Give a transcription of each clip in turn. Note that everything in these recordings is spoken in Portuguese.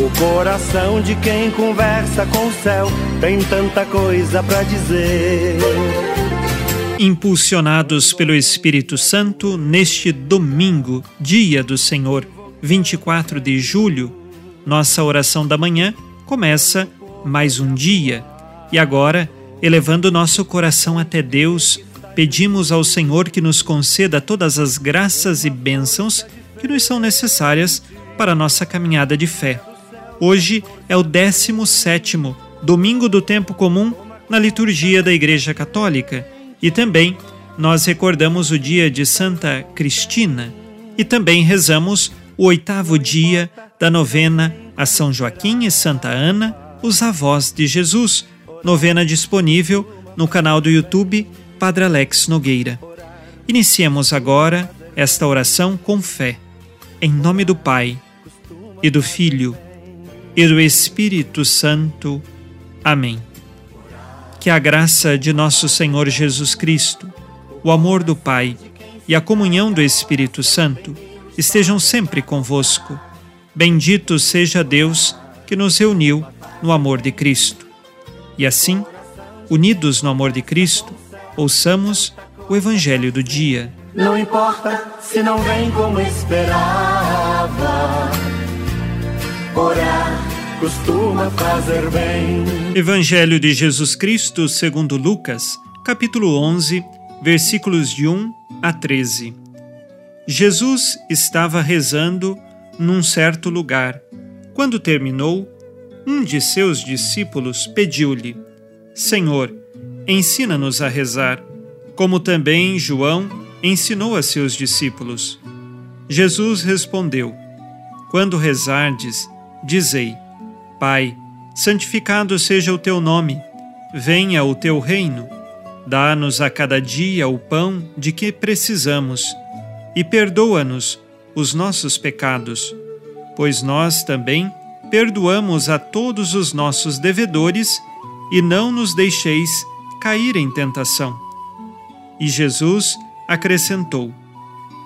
O coração de quem conversa com o céu tem tanta coisa para dizer. Impulsionados pelo Espírito Santo, neste domingo, dia do Senhor, 24 de julho, nossa oração da manhã começa mais um dia. E agora, elevando nosso coração até Deus, pedimos ao Senhor que nos conceda todas as graças e bênçãos que nos são necessárias para nossa caminhada de fé. Hoje é o 17 domingo do tempo comum na liturgia da Igreja Católica e também nós recordamos o dia de Santa Cristina e também rezamos o oitavo dia da novena a São Joaquim e Santa Ana, os avós de Jesus, novena disponível no canal do YouTube Padre Alex Nogueira. Iniciemos agora esta oração com fé. Em nome do Pai, e do Filho, e do Espírito Santo. Amém. Que a graça de nosso Senhor Jesus Cristo, o amor do Pai e a comunhão do Espírito Santo estejam sempre convosco. Bendito seja Deus que nos reuniu no amor de Cristo. E assim, unidos no amor de Cristo, ouçamos o Evangelho do dia. Não importa se não vem como esperava. Orar costuma fazer bem. Evangelho de Jesus Cristo, segundo Lucas, capítulo 11, versículos de 1 a 13. Jesus estava rezando num certo lugar. Quando terminou, um de seus discípulos pediu-lhe: Senhor, ensina-nos a rezar, como também João ensinou a seus discípulos. Jesus respondeu: Quando rezardes, dizei: Pai, santificado seja o teu nome, venha o teu reino. Dá-nos a cada dia o pão de que precisamos e perdoa-nos os nossos pecados, pois nós também perdoamos a todos os nossos devedores e não nos deixeis cair em tentação. E Jesus acrescentou: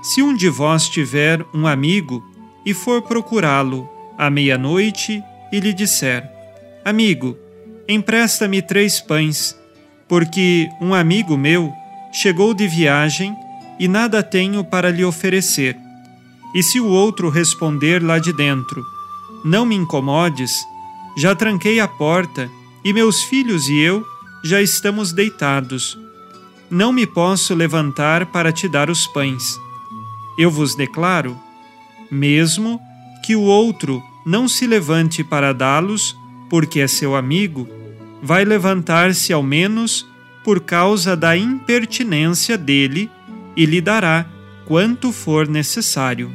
Se um de vós tiver um amigo e for procurá-lo à meia-noite e lhe disser: Amigo, empresta-me três pães, porque um amigo meu chegou de viagem e nada tenho para lhe oferecer. E se o outro responder lá de dentro: Não me incomodes, já tranquei a porta e meus filhos e eu já estamos deitados. Não me posso levantar para te dar os pães. Eu vos declaro, mesmo que o outro não se levante para dá-los, porque é seu amigo, vai levantar-se ao menos por causa da impertinência dele e lhe dará quanto for necessário.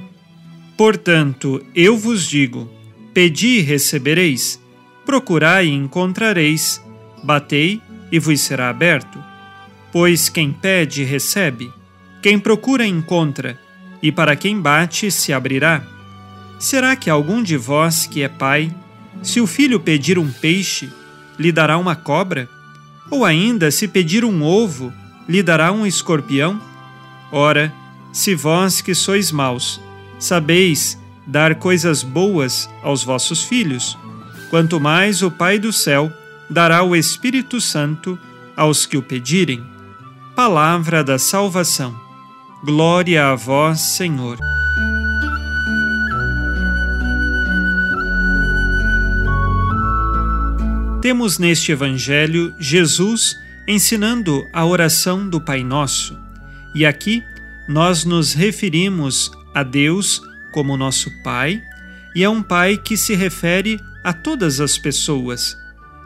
Portanto, eu vos digo: pedi e recebereis, procurai e encontrareis, batei e vos será aberto. Pois quem pede, recebe, quem procura, encontra, e para quem bate, se abrirá. Será que algum de vós que é pai, se o filho pedir um peixe, lhe dará uma cobra? Ou ainda, se pedir um ovo, lhe dará um escorpião? Ora, se vós que sois maus, sabeis dar coisas boas aos vossos filhos, quanto mais o Pai do céu dará o Espírito Santo aos que o pedirem. Palavra da salvação. Glória a vós, Senhor. Temos neste Evangelho Jesus ensinando a oração do Pai Nosso e aqui nós nos referimos a Deus como nosso Pai, e é um Pai que se refere a todas as pessoas.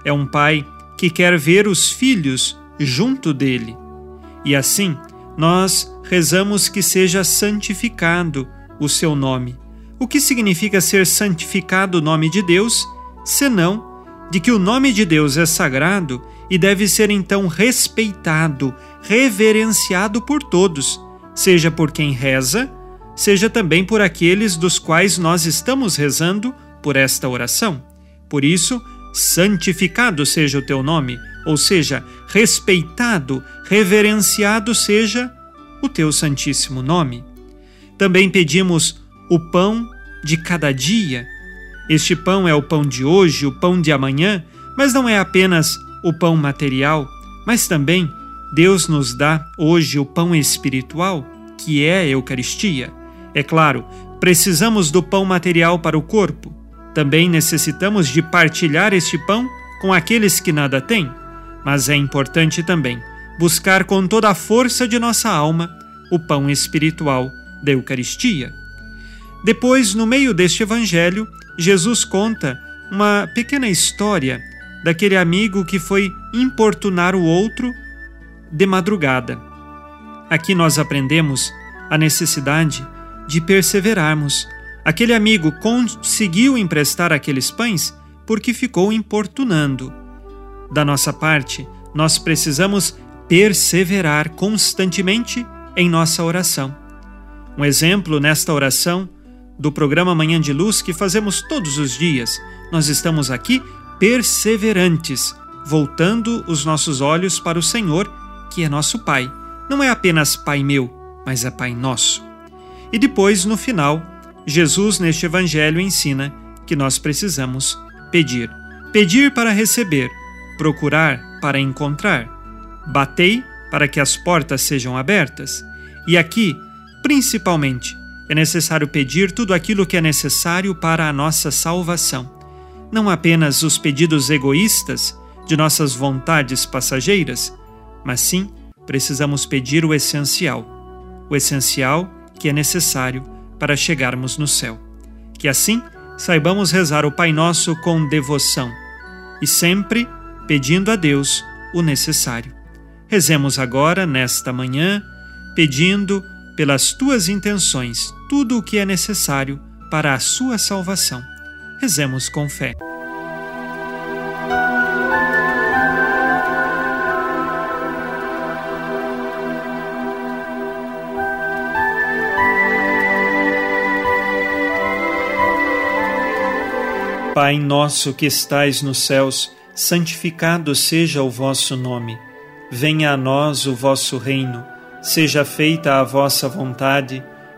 É um Pai que quer ver os filhos junto dele. E assim, nós rezamos que seja santificado o seu nome. O que significa ser santificado o nome de Deus, senão de que o nome de Deus é sagrado e deve ser então respeitado, reverenciado por todos, seja por quem reza, seja também por aqueles dos quais nós estamos rezando por esta oração. Por isso, santificado seja o teu nome, ou seja, respeitado, reverenciado seja o teu santíssimo nome. Também pedimos o pão de cada dia. Este pão é o pão de hoje, o pão de amanhã, mas não é apenas o pão material, mas também Deus nos dá hoje o pão espiritual, que é a Eucaristia. É claro, precisamos do pão material para o corpo. Também necessitamos de partilhar este pão com aqueles que nada têm. Mas é importante também buscar com toda a força de nossa alma o pão espiritual da Eucaristia. Depois, no meio deste evangelho, Jesus conta uma pequena história daquele amigo que foi importunar o outro de madrugada. Aqui nós aprendemos a necessidade de perseverarmos. Aquele amigo conseguiu emprestar aqueles pães porque ficou importunando. Da nossa parte, nós precisamos perseverar constantemente em nossa oração. Um exemplo nesta oração do programa Manhã de Luz que fazemos todos os dias. Nós estamos aqui perseverantes, voltando os nossos olhos para o Senhor, que é nosso Pai. Não é apenas Pai meu, mas é Pai nosso. E depois, no final, Jesus neste Evangelho ensina que nós precisamos pedir. Pedir para receber, procurar para encontrar, batei para que as portas sejam abertas. E aqui, principalmente, é necessário pedir tudo aquilo que é necessário para a nossa salvação. Não apenas os pedidos egoístas de nossas vontades passageiras, mas sim precisamos pedir o essencial, o essencial que é necessário para chegarmos no céu. Que assim saibamos rezar o Pai Nosso com devoção e sempre pedindo a Deus o necessário. Rezemos agora, nesta manhã, pedindo pelas tuas intenções tudo o que é necessário para a sua salvação. Rezemos com fé. Pai nosso que estais nos céus, santificado seja o vosso nome. Venha a nós o vosso reino. Seja feita a vossa vontade,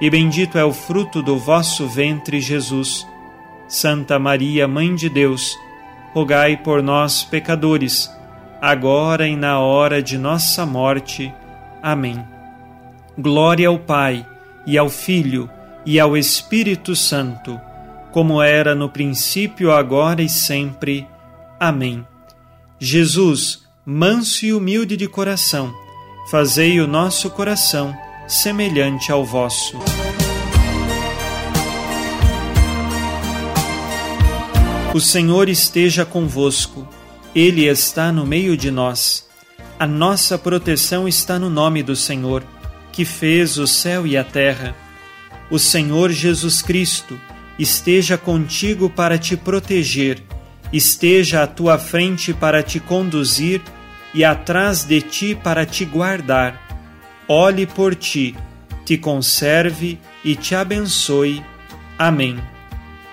e bendito é o fruto do vosso ventre, Jesus. Santa Maria, Mãe de Deus, rogai por nós, pecadores, agora e na hora de nossa morte. Amém. Glória ao Pai, e ao Filho, e ao Espírito Santo, como era no princípio, agora e sempre. Amém. Jesus, manso e humilde de coração, fazei o nosso coração semelhante ao vosso. O Senhor esteja convosco, Ele está no meio de nós. A nossa proteção está no nome do Senhor, que fez o céu e a terra. O Senhor Jesus Cristo esteja contigo para te proteger esteja à tua frente para te conduzir e atrás de ti para te guardar. Olhe por ti, te conserve e te abençoe. Amém.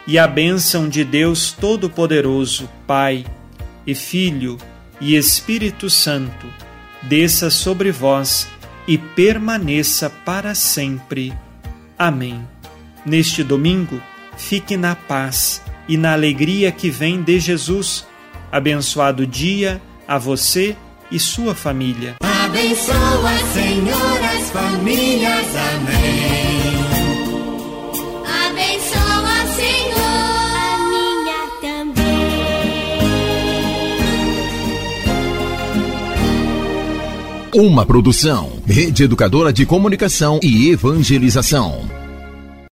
E a bênção de Deus Todo-Poderoso, Pai e Filho e Espírito Santo, desça sobre vós e permaneça para sempre. Amém. Neste domingo, fique na paz e na alegria que vem de Jesus. Abençoado dia a você e sua família. Abençoa, Senhor, as famílias. Amém. Uma produção, Rede Educadora de Comunicação e Evangelização.